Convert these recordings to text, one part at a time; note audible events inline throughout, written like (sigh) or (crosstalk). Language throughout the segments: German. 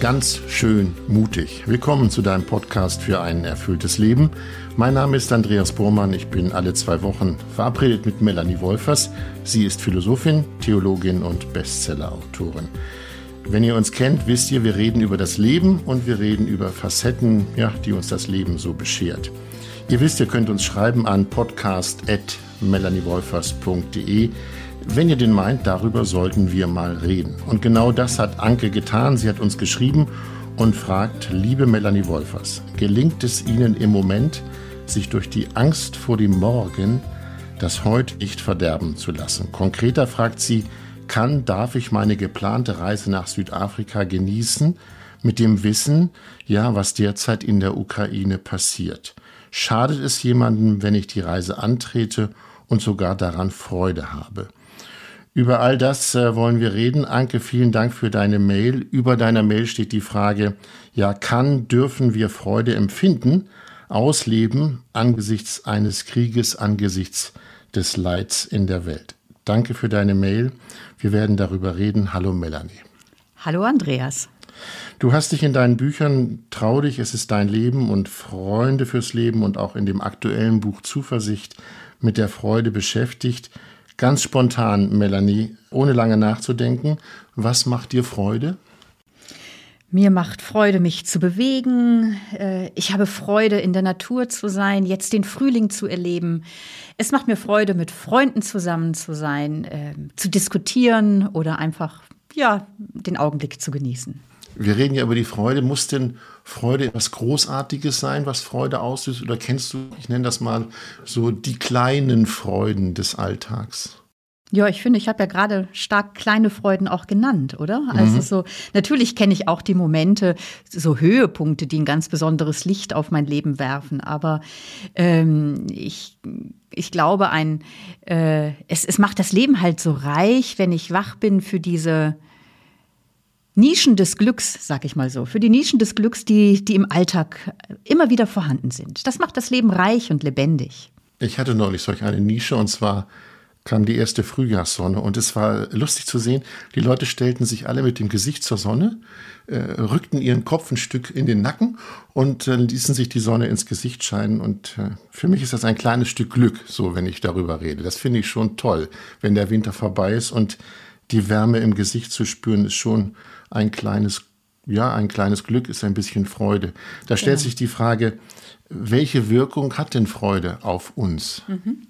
ganz schön mutig. Willkommen zu deinem Podcast für ein erfülltes Leben. Mein Name ist Andreas Bormann. Ich bin alle zwei Wochen verabredet mit Melanie Wolfers. Sie ist Philosophin, Theologin und Bestsellerautorin. Wenn ihr uns kennt, wisst ihr, wir reden über das Leben und wir reden über Facetten, ja, die uns das Leben so beschert. Ihr wisst, ihr könnt uns schreiben an podcast.melaniewolfers.de. Wenn ihr den meint, darüber sollten wir mal reden. Und genau das hat Anke getan. Sie hat uns geschrieben und fragt, liebe Melanie Wolfers, gelingt es Ihnen im Moment, sich durch die Angst vor dem Morgen das Heute nicht verderben zu lassen? Konkreter fragt sie, kann, darf ich meine geplante Reise nach Südafrika genießen, mit dem Wissen, ja, was derzeit in der Ukraine passiert? Schadet es jemandem, wenn ich die Reise antrete und sogar daran Freude habe? Über all das äh, wollen wir reden. Anke, vielen Dank für deine Mail. Über deiner Mail steht die Frage, ja, kann, dürfen wir Freude empfinden, ausleben angesichts eines Krieges, angesichts des Leids in der Welt? Danke für deine Mail. Wir werden darüber reden. Hallo Melanie. Hallo Andreas. Du hast dich in deinen Büchern Trau dich, es ist dein Leben und Freunde fürs Leben und auch in dem aktuellen Buch Zuversicht mit der Freude beschäftigt. Ganz spontan, Melanie, ohne lange nachzudenken, was macht dir Freude? Mir macht Freude, mich zu bewegen. Äh, ich habe Freude, in der Natur zu sein, jetzt den Frühling zu erleben. Es macht mir Freude, mit Freunden zusammen zu sein, ähm, zu diskutieren oder einfach, ja, den Augenblick zu genießen. Wir reden ja über die Freude. Muss denn Freude etwas Großartiges sein, was Freude auslöst? Oder kennst du, ich nenne das mal so, die kleinen Freuden des Alltags? Ja, ich finde, ich habe ja gerade stark kleine Freuden auch genannt, oder? Also mhm. So, natürlich kenne ich auch die Momente, so Höhepunkte, die ein ganz besonderes Licht auf mein Leben werfen. Aber ähm, ich, ich glaube, ein, äh, es, es macht das Leben halt so reich, wenn ich wach bin für diese Nischen des Glücks, sag ich mal so, für die Nischen des Glücks, die, die im Alltag immer wieder vorhanden sind. Das macht das Leben reich und lebendig. Ich hatte neulich solch eine Nische und zwar kam die erste Frühjahrssonne und es war lustig zu sehen, die Leute stellten sich alle mit dem Gesicht zur Sonne, äh, rückten ihren Kopf ein Stück in den Nacken und äh, ließen sich die Sonne ins Gesicht scheinen und äh, für mich ist das ein kleines Stück Glück, so wenn ich darüber rede. Das finde ich schon toll, wenn der Winter vorbei ist und die Wärme im Gesicht zu spüren, ist schon ein kleines, ja, ein kleines Glück, ist ein bisschen Freude. Da stellt ja. sich die Frage, welche Wirkung hat denn Freude auf uns? Mhm.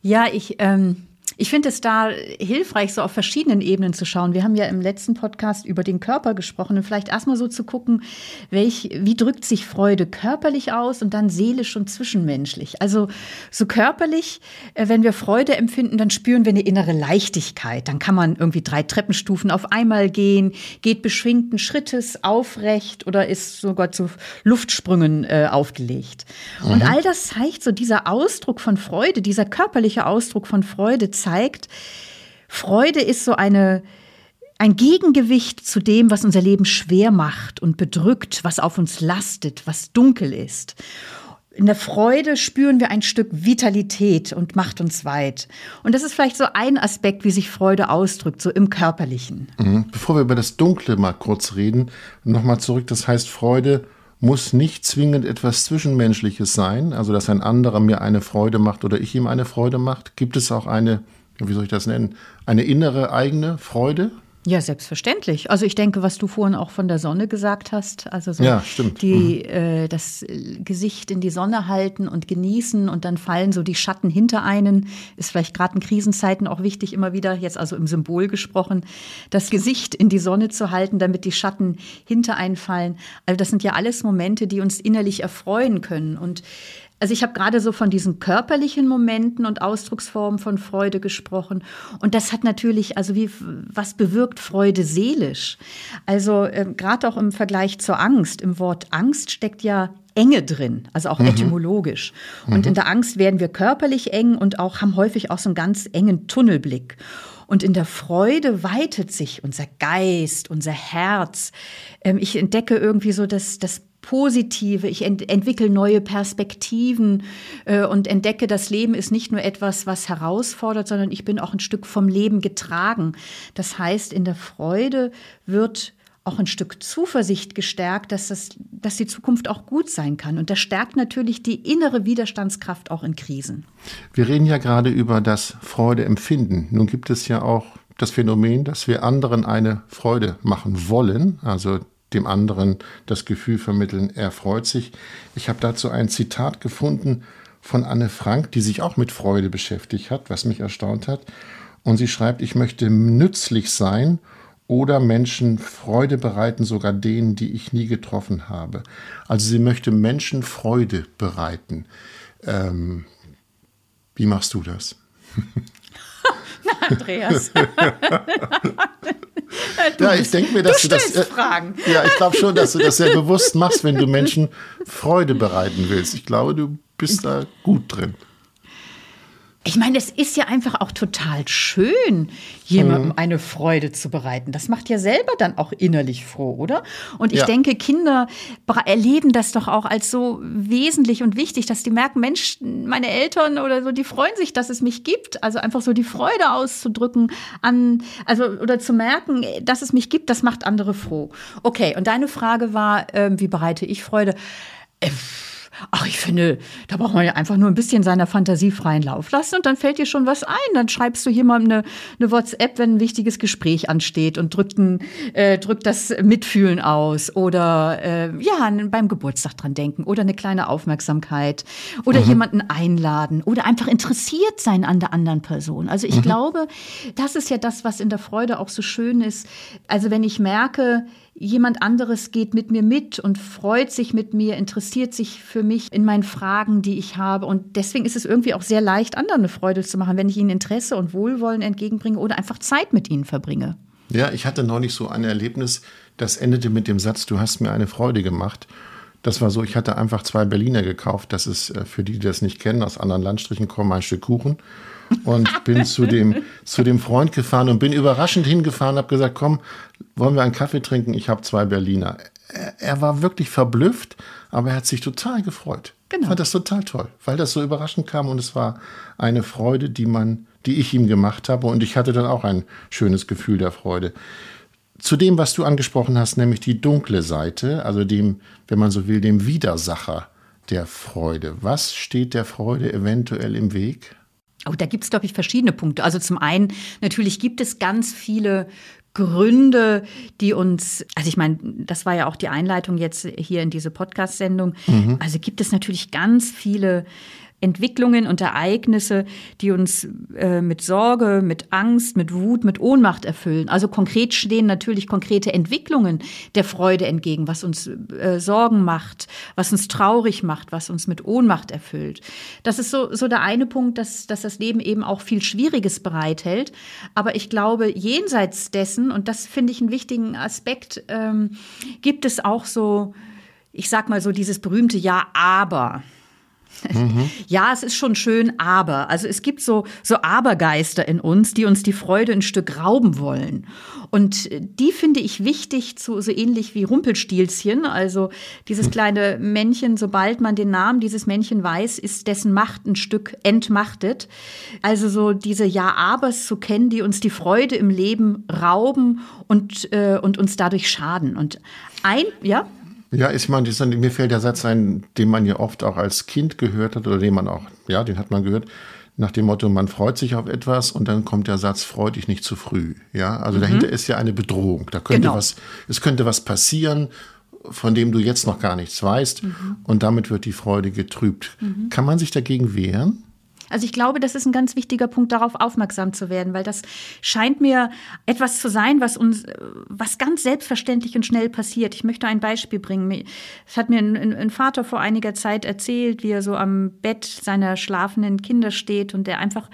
Ja, ich, ähm, ich finde es da hilfreich, so auf verschiedenen Ebenen zu schauen. Wir haben ja im letzten Podcast über den Körper gesprochen und vielleicht erstmal so zu gucken, welch, wie drückt sich Freude körperlich aus und dann seelisch und zwischenmenschlich. Also so körperlich, äh, wenn wir Freude empfinden, dann spüren wir eine innere Leichtigkeit. Dann kann man irgendwie drei Treppenstufen auf einmal gehen, geht beschwingten Schrittes aufrecht oder ist sogar zu Luftsprüngen äh, aufgelegt. Mhm. Und all das zeigt so dieser Ausdruck von Freude, dieser körperliche Ausdruck von Freude zeigt, Freude ist so eine, ein Gegengewicht zu dem, was unser Leben schwer macht und bedrückt, was auf uns lastet, was dunkel ist. In der Freude spüren wir ein Stück Vitalität und macht uns weit. Und das ist vielleicht so ein Aspekt, wie sich Freude ausdrückt, so im Körperlichen. Mhm. Bevor wir über das Dunkle mal kurz reden, nochmal zurück. Das heißt, Freude muss nicht zwingend etwas Zwischenmenschliches sein, also dass ein anderer mir eine Freude macht oder ich ihm eine Freude macht. Gibt es auch eine, wie soll ich das nennen, eine innere eigene Freude? Ja, selbstverständlich. Also ich denke, was du vorhin auch von der Sonne gesagt hast, also so ja, stimmt. die mhm. äh, das Gesicht in die Sonne halten und genießen und dann fallen so die Schatten hinter einen, ist vielleicht gerade in Krisenzeiten auch wichtig, immer wieder, jetzt also im Symbol gesprochen, das Gesicht in die Sonne zu halten, damit die Schatten hinter einen fallen. Also das sind ja alles Momente, die uns innerlich erfreuen können und also ich habe gerade so von diesen körperlichen Momenten und Ausdrucksformen von Freude gesprochen. Und das hat natürlich, also wie, was bewirkt Freude seelisch? Also äh, gerade auch im Vergleich zur Angst. Im Wort Angst steckt ja Enge drin, also auch mhm. etymologisch. Und mhm. in der Angst werden wir körperlich eng und auch haben häufig auch so einen ganz engen Tunnelblick. Und in der Freude weitet sich unser Geist, unser Herz. Ähm, ich entdecke irgendwie so das, das Positive, ich ent entwickle neue Perspektiven äh, und entdecke, das Leben ist nicht nur etwas, was herausfordert, sondern ich bin auch ein Stück vom Leben getragen. Das heißt, in der Freude wird auch ein Stück Zuversicht gestärkt, dass, das, dass die Zukunft auch gut sein kann. Und das stärkt natürlich die innere Widerstandskraft auch in Krisen. Wir reden ja gerade über das Freudeempfinden. Nun gibt es ja auch das Phänomen, dass wir anderen eine Freude machen wollen, also dem anderen das Gefühl vermitteln, er freut sich. Ich habe dazu ein Zitat gefunden von Anne Frank, die sich auch mit Freude beschäftigt hat, was mich erstaunt hat. Und sie schreibt, ich möchte nützlich sein oder Menschen Freude bereiten, sogar denen, die ich nie getroffen habe. Also sie möchte Menschen Freude bereiten. Ähm, wie machst du das? (laughs) Andreas. (laughs) ja, ich denke mir, dass du, du das. Äh, Fragen. Ja, ich glaube schon, dass du das sehr bewusst machst, wenn du Menschen Freude bereiten willst. Ich glaube, du bist da gut drin. Ich meine, es ist ja einfach auch total schön, jemandem mhm. eine Freude zu bereiten. Das macht ja selber dann auch innerlich froh, oder? Und ich ja. denke, Kinder erleben das doch auch als so wesentlich und wichtig, dass die merken, Mensch, meine Eltern oder so, die freuen sich, dass es mich gibt. Also einfach so die Freude auszudrücken an, also oder zu merken, dass es mich gibt, das macht andere froh. Okay, und deine Frage war, äh, wie bereite ich Freude? Äh, Ach, ich finde, da braucht man ja einfach nur ein bisschen seiner Fantasie freien Lauf lassen und dann fällt dir schon was ein. Dann schreibst du jemandem eine, eine WhatsApp, wenn ein wichtiges Gespräch ansteht und drückt, ein, äh, drückt das Mitfühlen aus oder äh, ja, beim Geburtstag dran denken oder eine kleine Aufmerksamkeit oder mhm. jemanden einladen oder einfach interessiert sein an der anderen Person. Also ich mhm. glaube, das ist ja das, was in der Freude auch so schön ist. Also wenn ich merke, jemand anderes geht mit mir mit und freut sich mit mir, interessiert sich für mich in meinen Fragen, die ich habe. Und deswegen ist es irgendwie auch sehr leicht, anderen eine Freude zu machen, wenn ich ihnen Interesse und Wohlwollen entgegenbringe oder einfach Zeit mit ihnen verbringe. Ja, ich hatte neulich so ein Erlebnis, das endete mit dem Satz, du hast mir eine Freude gemacht. Das war so, ich hatte einfach zwei Berliner gekauft. Das ist äh, für die, die das nicht kennen, aus anderen Landstrichen kommen, ein Stück Kuchen und bin zu dem, (laughs) zu dem Freund gefahren und bin überraschend hingefahren, habe gesagt, komm, wollen wir einen Kaffee trinken? Ich habe zwei Berliner. Er, er, war wirklich verblüfft, aber er hat sich total gefreut. Genau. Fand das total toll, weil das so überraschend kam und es war eine Freude, die man, die ich ihm gemacht habe und ich hatte dann auch ein schönes Gefühl der Freude. Zu dem, was du angesprochen hast, nämlich die dunkle Seite, also dem, wenn man so will, dem Widersacher der Freude. Was steht der Freude eventuell im Weg? Oh, da gibt es, glaube ich, verschiedene Punkte. Also zum einen, natürlich gibt es ganz viele Gründe, die uns, also ich meine, das war ja auch die Einleitung jetzt hier in diese Podcast-Sendung. Mhm. Also gibt es natürlich ganz viele Entwicklungen und Ereignisse, die uns äh, mit Sorge, mit Angst, mit Wut, mit Ohnmacht erfüllen. Also konkret stehen natürlich konkrete Entwicklungen der Freude entgegen, was uns äh, Sorgen macht, was uns traurig macht, was uns mit Ohnmacht erfüllt. Das ist so, so der eine Punkt, dass, dass das Leben eben auch viel Schwieriges bereithält. Aber ich glaube, jenseits dessen, und das finde ich einen wichtigen Aspekt, ähm, gibt es auch so, ich sag mal so dieses berühmte Ja, aber. Mhm. Ja, es ist schon schön, aber. Also es gibt so, so Abergeister in uns, die uns die Freude ein Stück rauben wollen. Und die finde ich wichtig, zu, so ähnlich wie Rumpelstilzchen. Also dieses kleine Männchen, sobald man den Namen dieses Männchen weiß, ist dessen Macht ein Stück entmachtet. Also so diese Ja-Abers zu kennen, die uns die Freude im Leben rauben und, äh, und uns dadurch schaden. Und ein, ja? Ja, ich meine, mir fällt der Satz ein, den man ja oft auch als Kind gehört hat oder den man auch, ja, den hat man gehört, nach dem Motto, man freut sich auf etwas und dann kommt der Satz, freu dich nicht zu früh. Ja, also mhm. dahinter ist ja eine Bedrohung. Da könnte genau. was, es könnte was passieren, von dem du jetzt noch gar nichts weißt mhm. und damit wird die Freude getrübt. Mhm. Kann man sich dagegen wehren? Also ich glaube, das ist ein ganz wichtiger Punkt, darauf aufmerksam zu werden, weil das scheint mir etwas zu sein, was uns, was ganz selbstverständlich und schnell passiert. Ich möchte ein Beispiel bringen. Es hat mir ein, ein Vater vor einiger Zeit erzählt, wie er so am Bett seiner schlafenden Kinder steht und der einfach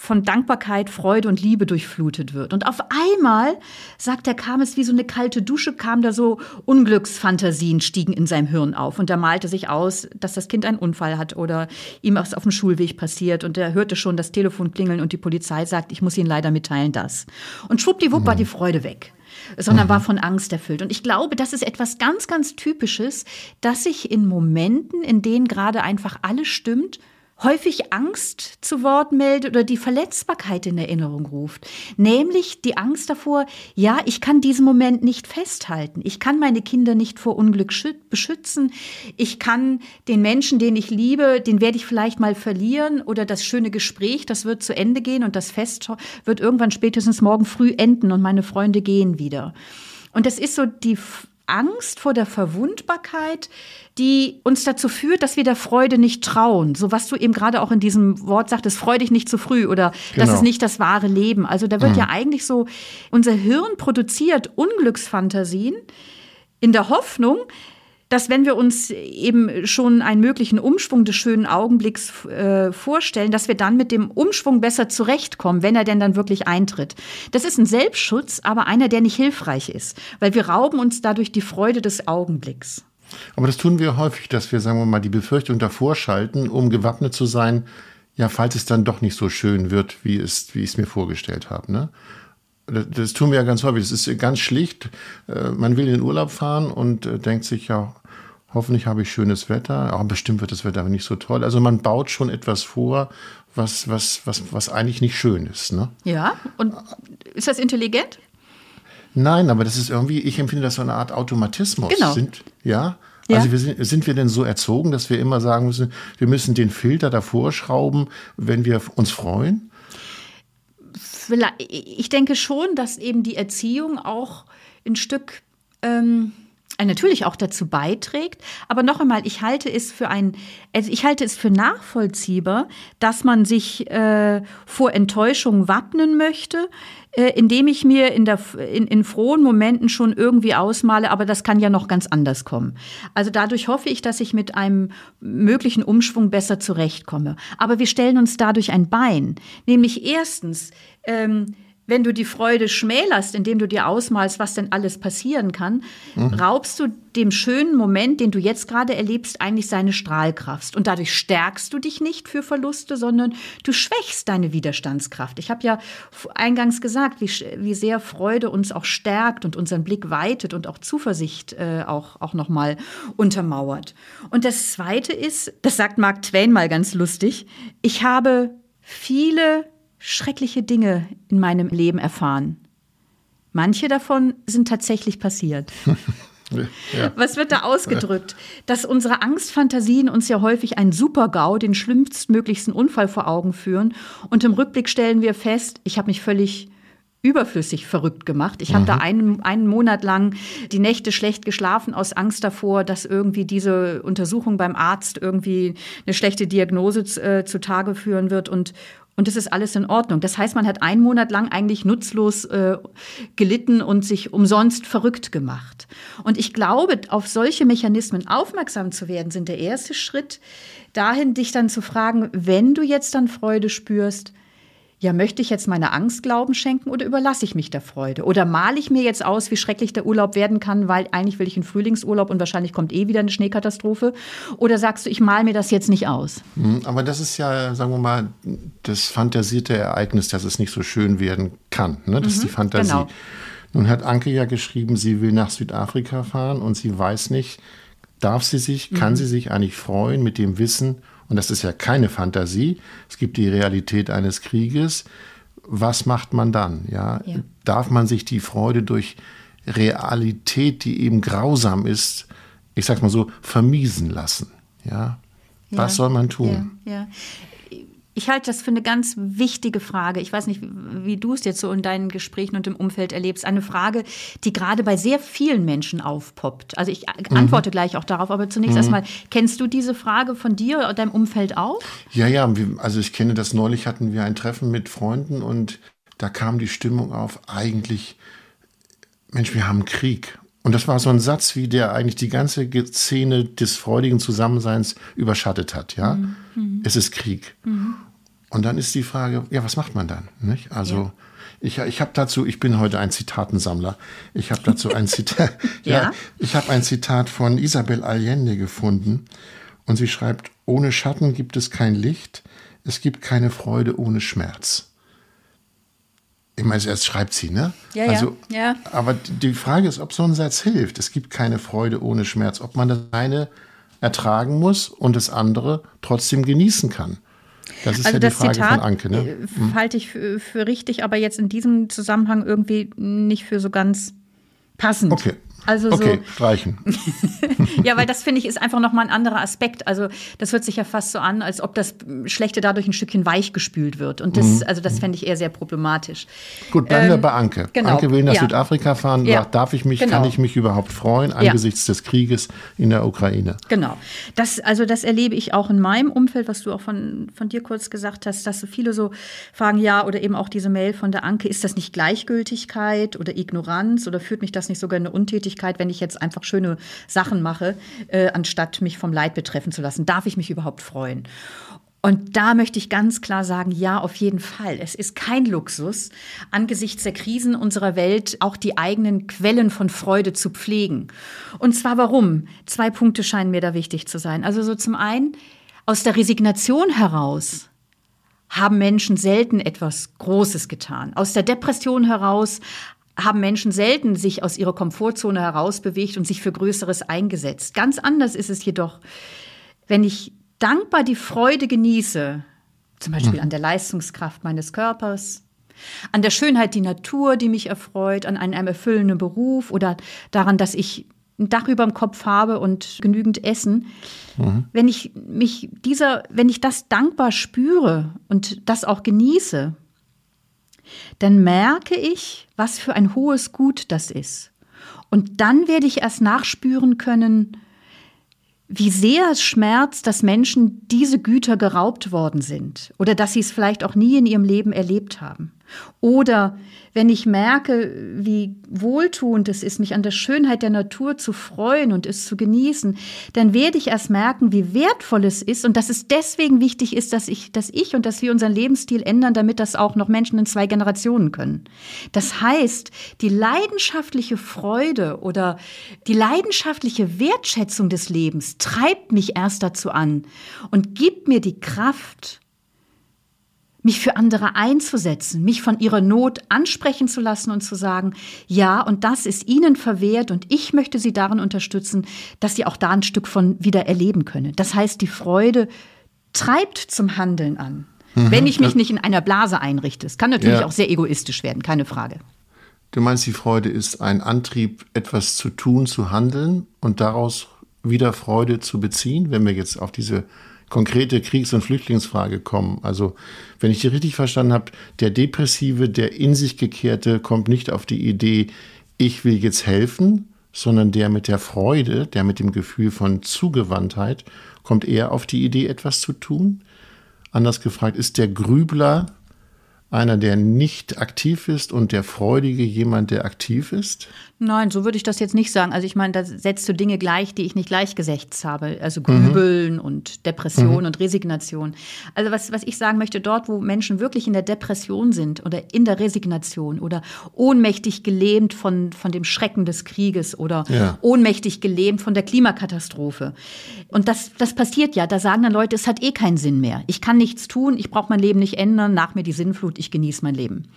von Dankbarkeit, Freude und Liebe durchflutet wird. Und auf einmal, sagt er, kam es wie so eine kalte Dusche, kam da so Unglücksfantasien stiegen in seinem Hirn auf. Und er malte sich aus, dass das Kind einen Unfall hat oder ihm was auf dem Schulweg passiert. Und er hörte schon das Telefon klingeln und die Polizei sagt, ich muss Ihnen leider mitteilen, das. Und schwuppdiwupp mhm. war die Freude weg sondern mhm. war von Angst erfüllt. Und ich glaube, das ist etwas ganz, ganz Typisches, dass sich in Momenten, in denen gerade einfach alles stimmt, häufig Angst zu Wort meldet oder die Verletzbarkeit in Erinnerung ruft. Nämlich die Angst davor, ja, ich kann diesen Moment nicht festhalten. Ich kann meine Kinder nicht vor Unglück beschützen. Ich kann den Menschen, den ich liebe, den werde ich vielleicht mal verlieren oder das schöne Gespräch, das wird zu Ende gehen und das Fest wird irgendwann spätestens morgen früh enden und meine Freunde gehen wieder. Und das ist so die Angst vor der Verwundbarkeit, die uns dazu führt, dass wir der Freude nicht trauen. So was du eben gerade auch in diesem Wort sagtest, freu dich nicht zu früh oder genau. das ist nicht das wahre Leben. Also da wird mhm. ja eigentlich so, unser Hirn produziert Unglücksfantasien in der Hoffnung, dass wenn wir uns eben schon einen möglichen Umschwung des schönen Augenblicks äh, vorstellen, dass wir dann mit dem Umschwung besser zurechtkommen, wenn er denn dann wirklich eintritt. Das ist ein Selbstschutz, aber einer, der nicht hilfreich ist, weil wir rauben uns dadurch die Freude des Augenblicks. Aber das tun wir häufig, dass wir, sagen wir mal, die Befürchtung davor schalten, um gewappnet zu sein, ja, falls es dann doch nicht so schön wird, wie, es, wie ich es mir vorgestellt habe. Ne? Das tun wir ja ganz häufig. Das ist ganz schlicht. Äh, man will in den Urlaub fahren und äh, denkt sich ja, Hoffentlich habe ich schönes Wetter, aber bestimmt wird das Wetter nicht so toll. Also man baut schon etwas vor, was, was, was, was eigentlich nicht schön ist. Ne? Ja, und ist das intelligent? Nein, aber das ist irgendwie, ich empfinde das so eine Art Automatismus. Genau. Sind, ja, ja. Also wir sind, sind wir denn so erzogen, dass wir immer sagen müssen, wir müssen den Filter davor schrauben, wenn wir uns freuen? Ich denke schon, dass eben die Erziehung auch ein Stück ähm, äh, natürlich auch dazu beiträgt. Aber noch einmal, ich halte es für ein, also ich halte es für nachvollziehbar, dass man sich äh, vor Enttäuschung wappnen möchte, äh, indem ich mir in, der, in, in frohen Momenten schon irgendwie ausmale, aber das kann ja noch ganz anders kommen. Also dadurch hoffe ich, dass ich mit einem möglichen Umschwung besser zurechtkomme. Aber wir stellen uns dadurch ein Bein, nämlich erstens, ähm, wenn du die Freude schmälerst, indem du dir ausmalst, was denn alles passieren kann, mhm. raubst du dem schönen Moment, den du jetzt gerade erlebst, eigentlich seine Strahlkraft. Und dadurch stärkst du dich nicht für Verluste, sondern du schwächst deine Widerstandskraft. Ich habe ja eingangs gesagt, wie, wie sehr Freude uns auch stärkt und unseren Blick weitet und auch Zuversicht äh, auch, auch nochmal untermauert. Und das Zweite ist, das sagt Mark Twain mal ganz lustig, ich habe viele schreckliche Dinge in meinem Leben erfahren. Manche davon sind tatsächlich passiert. (laughs) Ja. Was wird da ausgedrückt? Dass unsere Angstfantasien uns ja häufig einen Super-GAU, den schlimmstmöglichsten Unfall vor Augen führen. Und im Rückblick stellen wir fest, ich habe mich völlig überflüssig verrückt gemacht. Ich mhm. habe da einen, einen Monat lang die Nächte schlecht geschlafen aus Angst davor, dass irgendwie diese Untersuchung beim Arzt irgendwie eine schlechte Diagnose äh, zutage führen wird und und das ist alles in Ordnung. Das heißt, man hat einen Monat lang eigentlich nutzlos äh, gelitten und sich umsonst verrückt gemacht. Und ich glaube, auf solche Mechanismen aufmerksam zu werden, sind der erste Schritt dahin, dich dann zu fragen, wenn du jetzt dann Freude spürst, ja, möchte ich jetzt meine Angst Glauben schenken oder überlasse ich mich der Freude? Oder male ich mir jetzt aus, wie schrecklich der Urlaub werden kann, weil eigentlich will ich einen Frühlingsurlaub und wahrscheinlich kommt eh wieder eine Schneekatastrophe? Oder sagst du, ich male mir das jetzt nicht aus? Hm, aber das ist ja, sagen wir mal, das fantasierte Ereignis, dass es nicht so schön werden kann. Ne? Das mhm, ist die mhm, Fantasie. Genau. Nun hat Anke ja geschrieben, sie will nach Südafrika fahren und sie weiß nicht, darf sie sich, kann mhm. sie sich eigentlich freuen mit dem Wissen, und das ist ja keine Fantasie, es gibt die Realität eines Krieges, was macht man dann? Ja? ja? Darf man sich die Freude durch Realität, die eben grausam ist, ich sag mal so, vermiesen lassen? Ja? Was ja. soll man tun? Ja. Ich halte das für eine ganz wichtige Frage. Ich weiß nicht, wie du es jetzt so in deinen Gesprächen und im Umfeld erlebst. Eine Frage, die gerade bei sehr vielen Menschen aufpoppt. Also ich mhm. antworte gleich auch darauf, aber zunächst mhm. erstmal, kennst du diese Frage von dir oder deinem Umfeld auch? Ja, ja, also ich kenne das. Neulich hatten wir ein Treffen mit Freunden und da kam die Stimmung auf, eigentlich, Mensch, wir haben Krieg. Und das war so ein Satz, wie der eigentlich die ganze Szene des freudigen Zusammenseins überschattet hat. Ja, mhm. es ist Krieg. Mhm. Und dann ist die Frage, ja, was macht man dann? Nicht? Also ja. ich, ich habe dazu, ich bin heute ein Zitatensammler. Ich habe dazu ein (laughs) Zitat, ja? ja, ich habe ein Zitat von Isabel Allende gefunden und sie schreibt: Ohne Schatten gibt es kein Licht, es gibt keine Freude ohne Schmerz. Ich meine, erst schreibt sie, ne? Ja, also, ja. Aber die Frage ist, ob so ein Satz hilft. Es gibt keine Freude ohne Schmerz. Ob man das eine ertragen muss und das andere trotzdem genießen kann. Das ist also ja das die Frage Zitat von Anke. Ne? äh, halte ich für, für richtig, aber jetzt in diesem Zusammenhang irgendwie nicht für so ganz passend. Okay. Also okay, so, streichen. (laughs) ja, weil das finde ich ist einfach nochmal ein anderer Aspekt. Also das hört sich ja fast so an, als ob das Schlechte dadurch ein Stückchen weich gespült wird. Und das, Mhm. also das fände ich eher sehr problematisch. Gut, bleiben wir Ähm, bei Anke. genau, Anke will nach ja. Südafrika fahren, Ja, darf ich mich, genau. kann ich mich überhaupt freuen angesichts des Krieges in der Ukraine? Genau. Das, also das erlebe ich auch in meinem Umfeld, was du auch von, von dir kurz gesagt hast, dass so viele so fragen, ja, oder eben auch diese Mail von der Anke, ist das nicht Gleichgültigkeit oder Ignoranz oder führt mich das nicht sogar in eine Untätigkeit, wenn ich jetzt einfach schöne Sachen mache, äh, anstatt mich vom Leid betreffen zu lassen? Darf ich mich überhaupt freuen? Und da möchte ich ganz klar sagen, ja, auf jeden Fall. Es ist kein Luxus, angesichts der Krisen unserer Welt auch die eigenen Quellen von Freude zu pflegen. Und zwar warum? Zwei Punkte scheinen mir da wichtig zu sein. Also so zum einen, aus der Resignation heraus haben Menschen selten etwas Großes getan. Aus der Depression heraus haben Menschen selten sich aus ihrer Komfortzone herausbewegt und sich für Größeres eingesetzt. Ganz anders ist es jedoch, wenn ich dankbar die Freude genieße, zum Beispiel an der Leistungskraft meines Körpers, an der Schönheit die Natur, die mich erfreut, an einem erfüllenden Beruf oder daran, dass ich ein Dach über dem Kopf habe und genügend Essen. Wenn ich mich dieser, wenn ich das dankbar spüre und das auch genieße, dann merke ich, was für ein hohes Gut das ist. Und dann werde ich erst nachspüren können, wie sehr es schmerzt, dass Menschen diese Güter geraubt worden sind oder dass sie es vielleicht auch nie in ihrem Leben erlebt haben. Oder wenn ich merke, wie wohltuend es ist, mich an der Schönheit der Natur zu freuen und es zu genießen, dann werde ich erst merken, wie wertvoll es ist und dass es deswegen wichtig ist, dass ich, dass ich und dass wir unseren Lebensstil ändern, damit das auch noch Menschen in zwei Generationen können. Das heißt, die leidenschaftliche Freude oder die leidenschaftliche Wertschätzung des Lebens treibt mich erst dazu an und gibt mir die Kraft, mich für andere einzusetzen, mich von ihrer Not ansprechen zu lassen und zu sagen, ja, und das ist ihnen verwehrt und ich möchte sie darin unterstützen, dass sie auch da ein Stück von wieder erleben können. Das heißt, die Freude treibt zum Handeln an. wenn ich mich nicht in einer Blase einrichte. Es kann natürlich Ja. auch sehr egoistisch werden, keine Frage. Du meinst, die Freude ist ein Antrieb, etwas zu tun, zu handeln und daraus wieder Freude zu beziehen, wenn wir jetzt auf diese konkrete Kriegs- und Flüchtlingsfrage kommen. Also, wenn ich die richtig verstanden habe, der Depressive, der in sich gekehrte, kommt nicht auf die Idee, ich will jetzt helfen, sondern der mit der Freude, der mit dem Gefühl von Zugewandtheit, kommt eher auf die Idee, etwas zu tun. Anders gefragt, ist der Grübler einer, der nicht aktiv ist und der Freudige jemand, der aktiv ist? Nein, so würde ich das jetzt nicht sagen. Also ich meine, da setzt du Dinge gleich, die ich nicht gleichgesetzt habe. Also Grübeln und Depression und Resignation. Also was, was ich sagen möchte, dort, wo Menschen wirklich in der Depression sind oder in der Resignation oder ohnmächtig gelähmt von, von dem Schrecken des Krieges oder Ja. ohnmächtig gelähmt von der Klimakatastrophe. Und das, das passiert ja. Da sagen dann Leute, es hat eh keinen Sinn mehr. Ich kann nichts tun, ich brauche mein Leben nicht ändern, nach mir die Sinnflut, ich genieße mein Leben.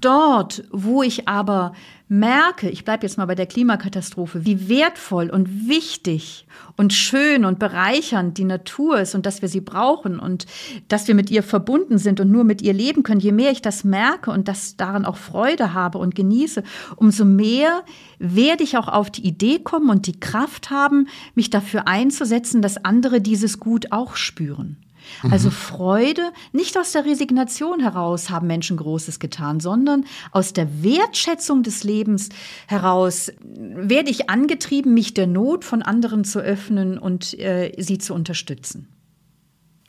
Dort, wo ich aber merke, ich bleibe jetzt mal bei der Klimakatastrophe, wie wertvoll und wichtig und schön und bereichernd die Natur ist und dass wir sie brauchen und dass wir mit ihr verbunden sind und nur mit ihr leben können, je mehr ich das merke und das daran auch Freude habe und genieße, umso mehr werde ich auch auf die Idee kommen und die Kraft haben, mich dafür einzusetzen, dass andere dieses Gut auch spüren. Also Freude, nicht aus der Resignation heraus haben Menschen Großes getan, sondern aus der Wertschätzung des Lebens heraus werde ich angetrieben, mich der Not von anderen zu öffnen und äh, sie zu unterstützen.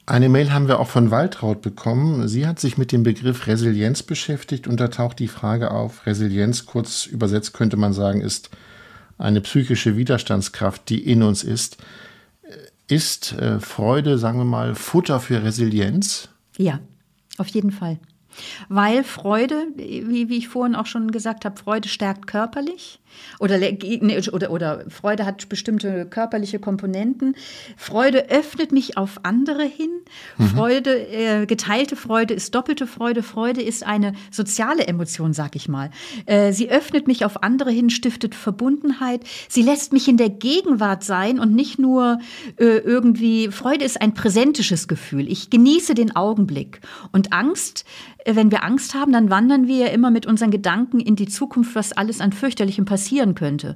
Eine Mail haben wir auch von Waltraud bekommen. Sie hat sich mit dem Begriff Resilienz beschäftigt und da taucht die Frage auf. Resilienz, kurz übersetzt könnte man sagen, ist eine psychische Widerstandskraft, die in uns ist. Ist äh, Freude, sagen wir mal, Futter für Resilienz? Ja, auf jeden Fall. Weil Freude, wie, wie ich vorhin auch schon gesagt habe, Freude stärkt körperlich. Oder, oder, oder Freude hat bestimmte körperliche Komponenten. Freude öffnet mich auf andere hin. Mhm. Freude, äh, geteilte Freude ist doppelte Freude. Freude ist eine soziale Emotion, sag ich mal. Äh, sie öffnet mich auf andere hin, stiftet Verbundenheit. Sie lässt mich in der Gegenwart sein und nicht nur äh, irgendwie. Freude ist ein präsentisches Gefühl. Ich genieße den Augenblick. Und Angst äh, wenn wir Angst haben, dann wandern wir ja immer mit unseren Gedanken in die Zukunft, was alles an fürchterlichem passieren könnte.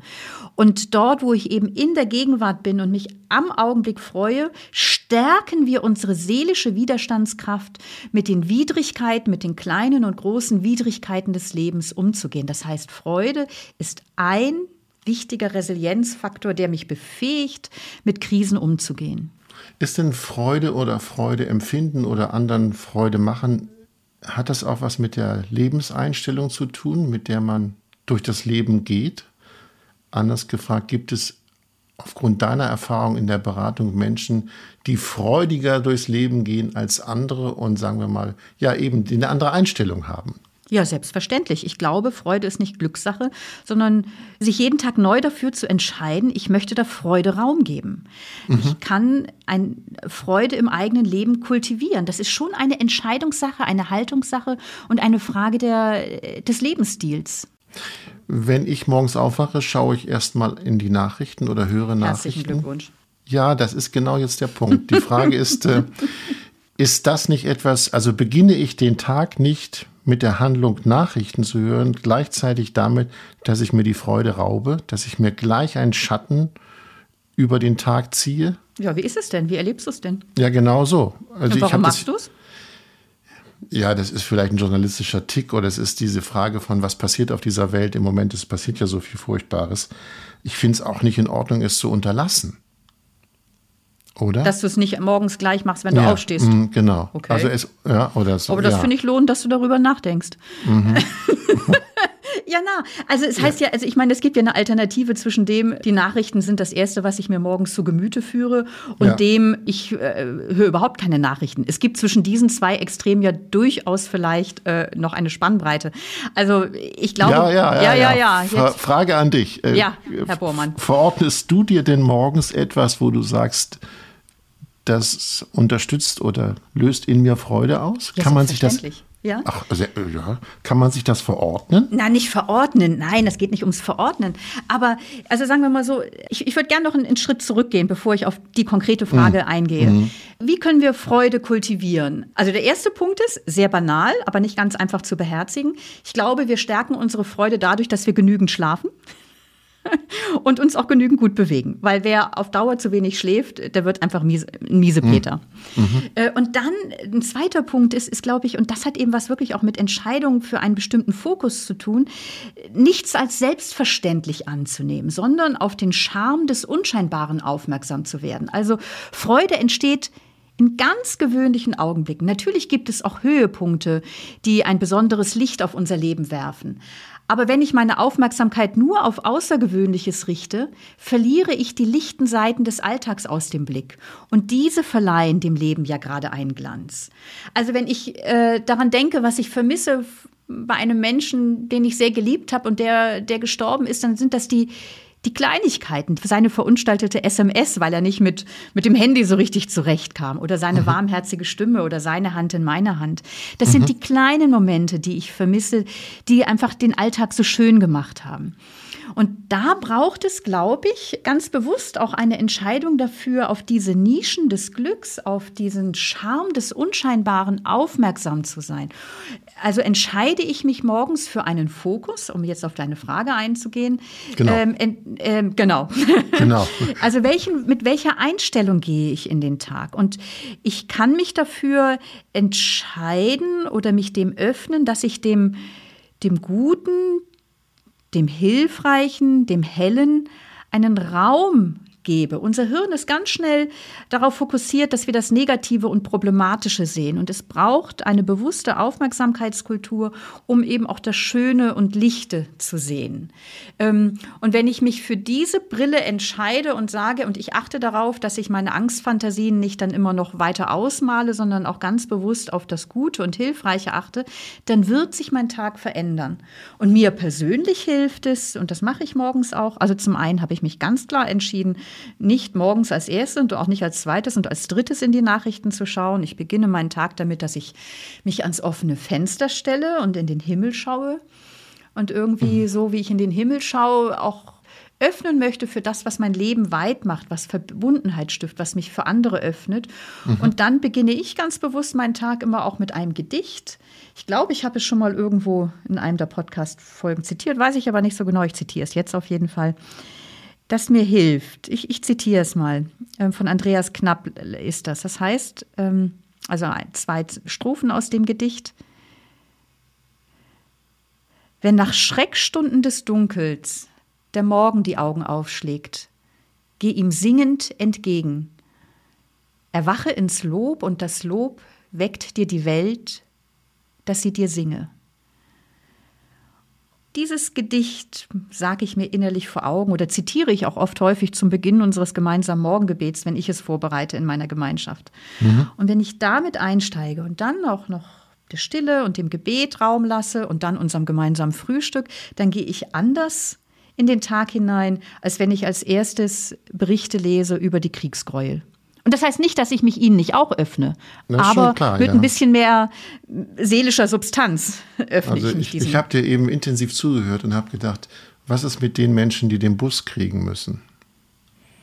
Und dort, wo ich eben in der Gegenwart bin und mich am Augenblick freue, stärken wir unsere seelische Widerstandskraft, mit den Widrigkeiten, mit den kleinen und großen Widrigkeiten des Lebens umzugehen. Das heißt, Freude ist ein wichtiger Resilienzfaktor, der mich befähigt, mit Krisen umzugehen. Ist denn Freude oder Freude empfinden oder anderen Freude machen hat das auch was mit der Lebenseinstellung zu tun, mit der man durch das Leben geht? Anders gefragt, gibt es aufgrund deiner Erfahrung in der Beratung Menschen, die freudiger durchs Leben gehen als andere und sagen wir mal, ja eben eine andere Einstellung haben? Ja, selbstverständlich. Ich glaube, Freude ist nicht Glückssache, sondern sich jeden Tag neu dafür zu entscheiden, ich möchte da Freude Raum geben. Mhm. Ich kann ein Freude im eigenen Leben kultivieren. Das ist schon eine Entscheidungssache, eine Haltungssache und eine Frage der, des Lebensstils. Wenn ich morgens aufwache, schaue ich erstmal in die Nachrichten oder höre Nachrichten. Herzlichen Glückwunsch. Ja, das ist genau jetzt der Punkt. Die Frage ist, äh, (laughs) ist das nicht etwas, also beginne ich den Tag nicht mit der Handlung Nachrichten zu hören, gleichzeitig damit, dass ich mir die Freude raube, dass ich mir gleich einen Schatten über den Tag ziehe? Ja, wie ist es denn? Wie erlebst du es denn? Ja, genau so. Also Und warum machst du es? Ja, das ist vielleicht ein journalistischer Tick oder es ist diese Frage von, was passiert auf dieser Welt im Moment. Es passiert ja so viel Furchtbares. Ich finde es auch nicht in Ordnung, es zu unterlassen. Oder? Dass du es nicht morgens gleich machst, wenn du ja, aufstehst. Mh, genau. Okay. Also es, ja, oder so, Aber das ja. finde ich lohnend, dass du darüber nachdenkst. Mhm. (laughs) ja, na, also es heißt ja. ja, also ich meine, es gibt ja eine Alternative zwischen dem, die Nachrichten sind das Erste, was ich mir morgens zu Gemüte führe, und ja. dem, ich äh, höre überhaupt keine Nachrichten. Es gibt zwischen diesen zwei Extremen ja durchaus vielleicht äh, noch eine Spannbreite. Also ich glaube, ja, ja, ja, ja. ja, ja. Frage an dich. Äh, ja, Herr Bormann. Verordnest du dir denn morgens etwas, wo du sagst, das unterstützt oder löst in mir Freude aus? Ja, kann man sich das ja? Ach, also, ja. Kann man sich das verordnen? Na, nicht verordnen. Nein, das geht nicht ums Verordnen. Aber, also sagen wir mal so, ich, ich würde gerne noch einen, einen, Schritt zurückgehen, bevor ich auf die konkrete Frage mhm. eingehe. Mhm. Wie können wir Freude kultivieren? Also der erste Punkt ist, sehr banal, aber nicht ganz einfach zu beherzigen. Ich glaube, wir stärken unsere Freude dadurch, dass wir genügend schlafen. Und uns auch genügend gut bewegen. Weil wer auf Dauer zu wenig schläft, der wird einfach miese, Miesepeter. Mhm. mhm. Äh, und dann ein zweiter Punkt ist, ist glaube ich, und das hat eben was wirklich auch mit Entscheidungen für einen bestimmten Fokus zu tun, nichts als selbstverständlich anzunehmen, sondern auf den Charme des Unscheinbaren aufmerksam zu werden. Also Freude entsteht in ganz gewöhnlichen Augenblicken. Natürlich gibt es auch Höhepunkte, die ein besonderes Licht auf unser Leben werfen. Aber wenn ich meine Aufmerksamkeit nur auf Außergewöhnliches richte, verliere ich die lichten Seiten des Alltags aus dem Blick. Und diese verleihen dem Leben ja gerade einen Glanz. Also wenn ich äh, daran denke, was ich vermisse bei einem Menschen, den ich sehr geliebt habe und der, der gestorben ist, dann sind das die, die Kleinigkeiten, seine verunstaltete SMS, weil er nicht mit, mit dem Handy so richtig zurechtkam oder seine mhm. warmherzige Stimme oder seine Hand in meiner Hand. Das mhm. sind die kleinen Momente, die ich vermisse, die einfach den Alltag so schön gemacht haben. Und da braucht es, glaube ich, ganz bewusst auch eine Entscheidung dafür, auf diese Nischen des Glücks, auf diesen Charme des Unscheinbaren aufmerksam zu sein. Also entscheide ich mich morgens für einen Fokus, um jetzt auf deine Frage einzugehen. Genau. Ähm, äh, genau. (laughs) genau. (laughs) also welchen, mit welcher Einstellung gehe ich in den Tag? Und ich kann mich dafür entscheiden oder mich dem öffnen, dass ich dem, dem Guten, dem Hilfreichen, dem Hellen einen Raum gebe. Unser Hirn ist ganz schnell darauf fokussiert, dass wir das Negative und Problematische sehen. Und es braucht eine bewusste Aufmerksamkeitskultur, um eben auch das Schöne und Lichte zu sehen. Ähm, und wenn ich mich für diese Brille entscheide und sage, und ich achte darauf, dass ich meine Angstfantasien nicht dann immer noch weiter ausmale, sondern auch ganz bewusst auf das Gute und Hilfreiche achte, dann wird sich mein Tag verändern. Und mir persönlich hilft es, und das mache ich morgens auch, also zum einen habe ich mich ganz klar entschieden, nicht morgens als erstes und auch nicht als zweites und als drittes in die Nachrichten zu schauen. Ich beginne meinen Tag damit, dass ich mich ans offene Fenster stelle und in den Himmel schaue. Und irgendwie mhm. so, wie ich in den Himmel schaue, auch öffnen möchte für das, was mein Leben weit macht, was Verbundenheit stiftet, was mich für andere öffnet. Mhm. Und dann beginne ich ganz bewusst meinen Tag immer auch mit einem Gedicht. Ich glaube, ich habe es schon mal irgendwo in einem der Podcast-Folgen zitiert, weiß ich aber nicht so genau. Ich zitiere es jetzt auf jeden Fall das mir hilft. Ich, ich zitiere es mal. Ähm, von Andreas Knapp ist das. Das heißt, ähm, also zwei Strophen aus dem Gedicht. Wenn nach Schreckstunden des Dunkels der Morgen die Augen aufschlägt, geh ihm singend entgegen. Erwache ins Lob und das Lob weckt dir die Welt, dass sie dir singe. Dieses Gedicht sage ich mir innerlich vor Augen oder zitiere ich auch oft häufig zum Beginn unseres gemeinsamen Morgengebets, wenn ich es vorbereite in meiner Gemeinschaft. Mhm. Und wenn ich damit einsteige und dann auch noch der Stille und dem Gebet Raum lasse und dann unserem gemeinsamen Frühstück, dann gehe ich anders in den Tag hinein, als wenn ich als erstes Berichte lese über die Kriegsgräuel. Und das heißt nicht, dass ich mich ihnen nicht auch öffne, aber klar, mit ja. ein bisschen mehr seelischer Substanz öffne also ich mich Ich, ich habe dir eben intensiv zugehört und habe gedacht, was ist mit den Menschen, die den Bus kriegen müssen?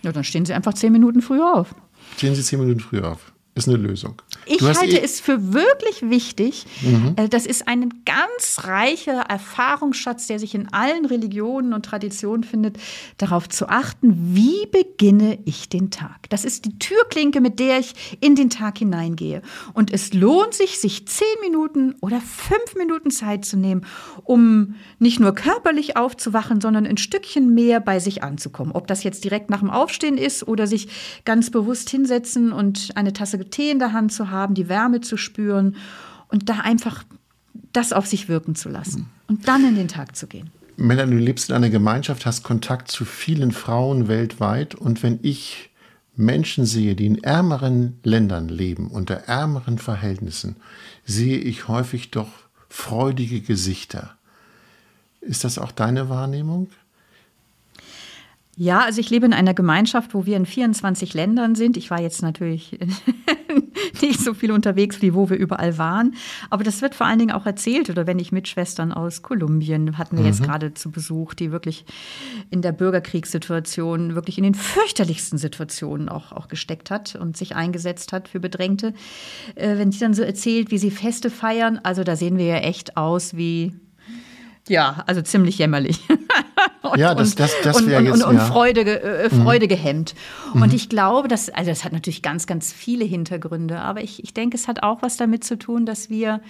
Ja, dann stehen sie einfach zehn Minuten früher auf. Stehen sie zehn Minuten früher auf ist eine Lösung. Ich halte eh es für wirklich wichtig. Mhm. Äh, das ist ein ganz reicher Erfahrungsschatz, der sich in allen Religionen und Traditionen findet, darauf zu achten, wie beginne ich den Tag. Das ist die Türklinke, mit der ich in den Tag hineingehe. Und es lohnt sich, sich zehn Minuten oder fünf Minuten Zeit zu nehmen, um nicht nur körperlich aufzuwachen, sondern ein Stückchen mehr bei sich anzukommen. Ob das jetzt direkt nach dem Aufstehen ist oder sich ganz bewusst hinsetzen und eine Tasse Tee in der Hand zu haben, die Wärme zu spüren und da einfach das auf sich wirken zu lassen und dann in den Tag zu gehen. Melanie, du lebst in einer Gemeinschaft, hast Kontakt zu vielen Frauen weltweit und wenn ich Menschen sehe, die in ärmeren Ländern leben, unter ärmeren Verhältnissen, sehe ich häufig doch freudige Gesichter. Ist das auch deine Wahrnehmung? Ja, also ich lebe in einer Gemeinschaft, wo wir in 24 Ländern sind. Ich war jetzt natürlich (laughs) nicht so viel unterwegs, wie wo wir überall waren. Aber das wird vor allen Dingen auch erzählt. Oder wenn ich Mitschwestern aus Kolumbien hatten wir mhm. jetzt gerade zu Besuch, die wirklich in der Bürgerkriegssituation, wirklich in den fürchterlichsten Situationen auch, auch gesteckt hat und sich eingesetzt hat für Bedrängte. Äh, wenn die dann so erzählt, wie sie Feste feiern, also da sehen wir ja echt aus wie ja, also ziemlich jämmerlich. (laughs) (laughs) und, ja, das, das, das wäre jetzt. Und, und, Freude, äh, Freude mhm. gehemmt. Und mhm. ich glaube, dass, also das hat natürlich ganz, ganz viele Hintergründe, aber ich, ich denke, es hat auch was damit zu tun, dass wir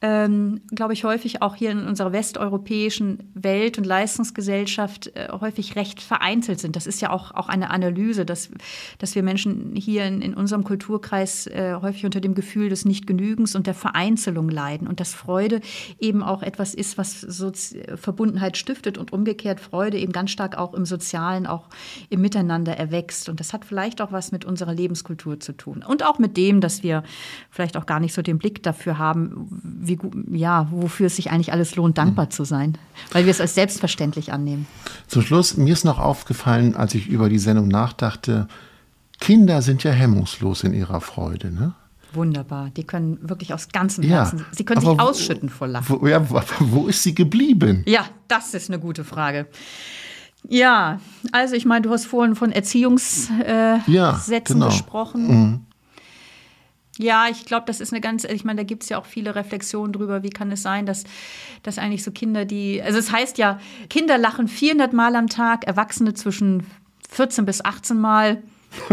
ähm, glaube ich, häufig auch hier in unserer westeuropäischen Welt- und Leistungsgesellschaft äh, häufig recht vereinzelt sind. Das ist ja auch, auch eine Analyse, dass, dass wir Menschen hier in, in unserem Kulturkreis äh, häufig unter dem Gefühl des Nichtgenügens und der Vereinzelung leiden und dass Freude eben auch etwas ist, was so Verbundenheit stiftet und umgekehrt Freude eben ganz stark auch im Sozialen, auch im Miteinander erwächst. Und das hat vielleicht auch was mit unserer Lebenskultur zu tun. Und auch mit dem, dass wir vielleicht auch gar nicht so den Blick dafür haben, wie, ja, wofür es sich eigentlich alles lohnt, dankbar mhm. zu sein, weil wir es als selbstverständlich annehmen. Zum Schluss, mir ist noch aufgefallen, als ich über die Sendung nachdachte, Kinder sind ja hemmungslos in ihrer Freude, ne? Wunderbar. Die können wirklich aus ganzem Herzen, ja, sie können sich ausschütten vor Lachen. Wo, ja, wo ist sie geblieben? Ja, das ist eine gute Frage. Ja, also ich meine, du hast vorhin von Erziehungssätzen äh, ja, genau. gesprochen. Mhm. Ja, ich glaube, das ist eine ganz, ich meine, da gibt es ja auch viele Reflexionen drüber, wie kann es sein, dass, dass eigentlich so Kinder, die, also es heißt ja, Kinder lachen 400 Mal am Tag, Erwachsene zwischen 14 bis 18 Mal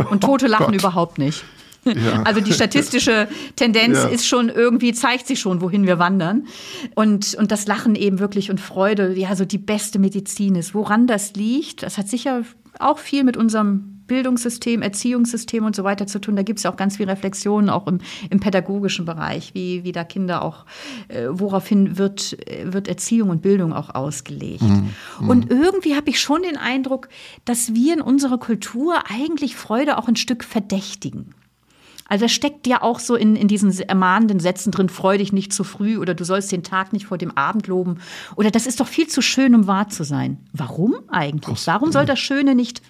und Tote (laughs) lachen oh überhaupt nicht. Ja. (laughs) Also die statistische Tendenz ja. ist schon irgendwie, zeigt sich schon, wohin wir wandern. Und, und das Lachen eben wirklich und Freude, ja, so die beste Medizin ist. Woran das liegt, das hat sicher auch viel mit unserem Bildungssystem, Erziehungssystem und so weiter zu tun. Da gibt es ja auch ganz viel Reflexionen, auch im, im pädagogischen Bereich, wie, wie da Kinder auch, äh, woraufhin wird, wird Erziehung und Bildung auch ausgelegt. Mhm. mhm. Und irgendwie habe ich schon den Eindruck, dass wir in unserer Kultur eigentlich Freude auch ein Stück verdächtigen. Also es steckt ja auch so in, in diesen ermahnenden Sätzen drin, freu dich nicht zu früh oder du sollst den Tag nicht vor dem Abend loben. Oder das ist doch viel zu schön, um wahr zu sein. Warum eigentlich? Warum soll das Schöne nicht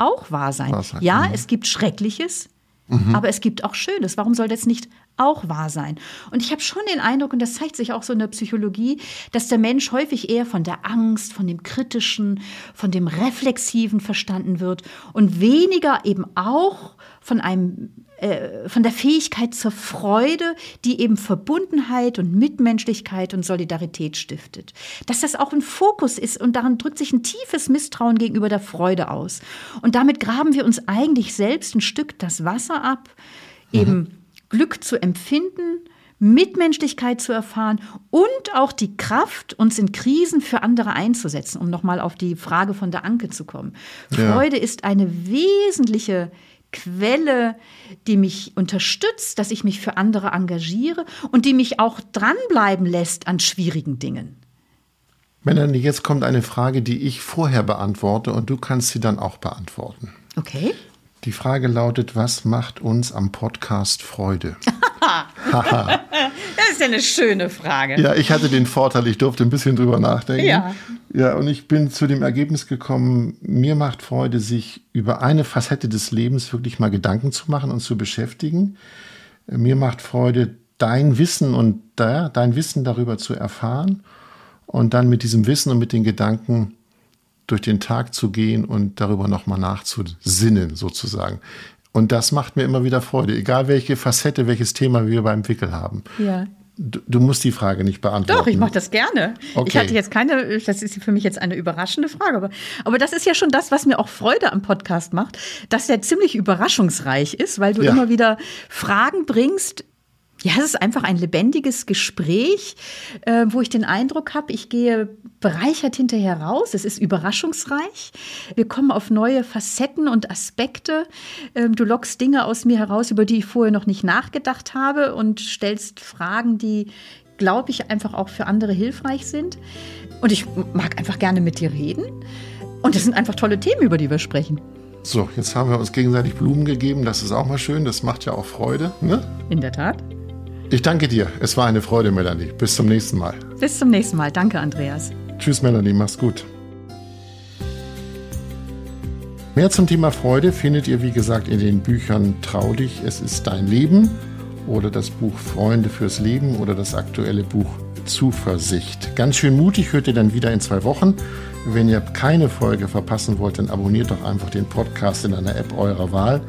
auch wahr sein? Wahr sein. Ja, mhm. es gibt Schreckliches, mhm. aber es gibt auch Schönes. Warum soll das nicht auch wahr sein? Und ich habe schon den Eindruck, und das zeigt sich auch so in der Psychologie, dass der Mensch häufig eher von der Angst, von dem Kritischen, von dem Reflexiven verstanden wird und weniger eben auch von einem äh, von der Fähigkeit zur Freude, die eben Verbundenheit und Mitmenschlichkeit und Solidarität stiftet. Dass das auch ein Fokus ist und daran drückt sich ein tiefes Misstrauen gegenüber der Freude aus. Und damit graben wir uns eigentlich selbst ein Stück das Wasser ab, eben mhm. Glück zu empfinden, Mitmenschlichkeit zu erfahren und auch die Kraft, uns in Krisen für andere einzusetzen, um nochmal auf die Frage von der Anke zu kommen. Ja. Freude ist eine wesentliche Quelle, die mich unterstützt, dass ich mich für andere engagiere und die mich auch dranbleiben lässt an schwierigen Dingen. Melanie, jetzt kommt eine Frage, die ich vorher beantworte und du kannst sie dann auch beantworten. Okay. Die Frage lautet, was macht uns am Podcast Freude? (laughs) das ist ja eine schöne Frage. Ja, ich hatte den Vorteil, ich durfte ein bisschen drüber nachdenken. Ja. Ja, und ich bin zu dem Ergebnis gekommen, mir macht Freude, sich über eine Facette des Lebens wirklich mal Gedanken zu machen und zu beschäftigen. Mir macht Freude, dein Wissen und dein Wissen darüber zu erfahren und dann mit diesem Wissen und mit den Gedanken durch den Tag zu gehen und darüber nochmal nachzusinnen, sozusagen. Und das macht mir immer wieder Freude, egal welche Facette, welches Thema wir beim Wickel haben. Ja. Du, du musst die Frage nicht beantworten. Doch, ich mache das gerne. Okay. Ich hatte jetzt keine, das ist für mich jetzt eine überraschende Frage, aber, aber das ist ja schon das, was mir auch Freude am Podcast macht, dass er ziemlich überraschungsreich ist, weil du ja. immer wieder Fragen bringst, ja, es ist einfach ein lebendiges Gespräch, äh, wo ich den Eindruck habe, ich gehe bereichert hinterher raus. Es ist überraschungsreich. Wir kommen auf neue Facetten und Aspekte. Ähm, du lockst Dinge aus mir heraus, über die ich vorher noch nicht nachgedacht habe und stellst Fragen, die, glaube ich, einfach auch für andere hilfreich sind. Und ich mag einfach gerne mit dir reden. Und es sind einfach tolle Themen, über die wir sprechen. So, jetzt haben wir uns gegenseitig Blumen gegeben. Das ist auch mal schön. Das macht ja auch Freude. Ne? In der Tat. Ich danke dir. Es war eine Freude, Melanie. Bis zum nächsten Mal. Bis zum nächsten Mal. Danke, Andreas. Tschüss, Melanie. Mach's gut. Mehr zum Thema Freude findet ihr, wie gesagt, in den Büchern Trau dich, es ist dein Leben oder das Buch Freunde fürs Leben oder das aktuelle Buch Zuversicht. Ganz schön mutig hört ihr dann wieder in zwei Wochen. Wenn ihr keine Folge verpassen wollt, dann abonniert doch einfach den Podcast in einer App eurer Wahl.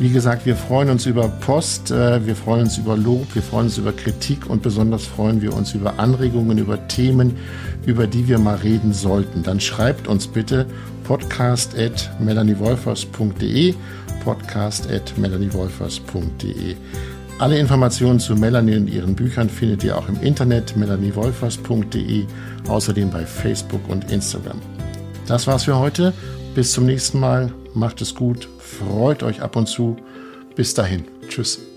Wie gesagt, wir freuen uns über Post, äh, wir freuen uns über Lob, wir freuen uns über Kritik und besonders freuen wir uns über Anregungen, über Themen, über die wir mal reden sollten. Dann schreibt uns bitte podcast at melaniewolfers.de podcast at melaniewolfers.de alle Informationen zu Melanie und ihren Büchern findet ihr auch im Internet melaniewolfers.de, außerdem bei Facebook und Instagram. Das war's für heute. Bis zum nächsten Mal. Macht es gut. Freut euch ab und zu. Bis dahin. Tschüss.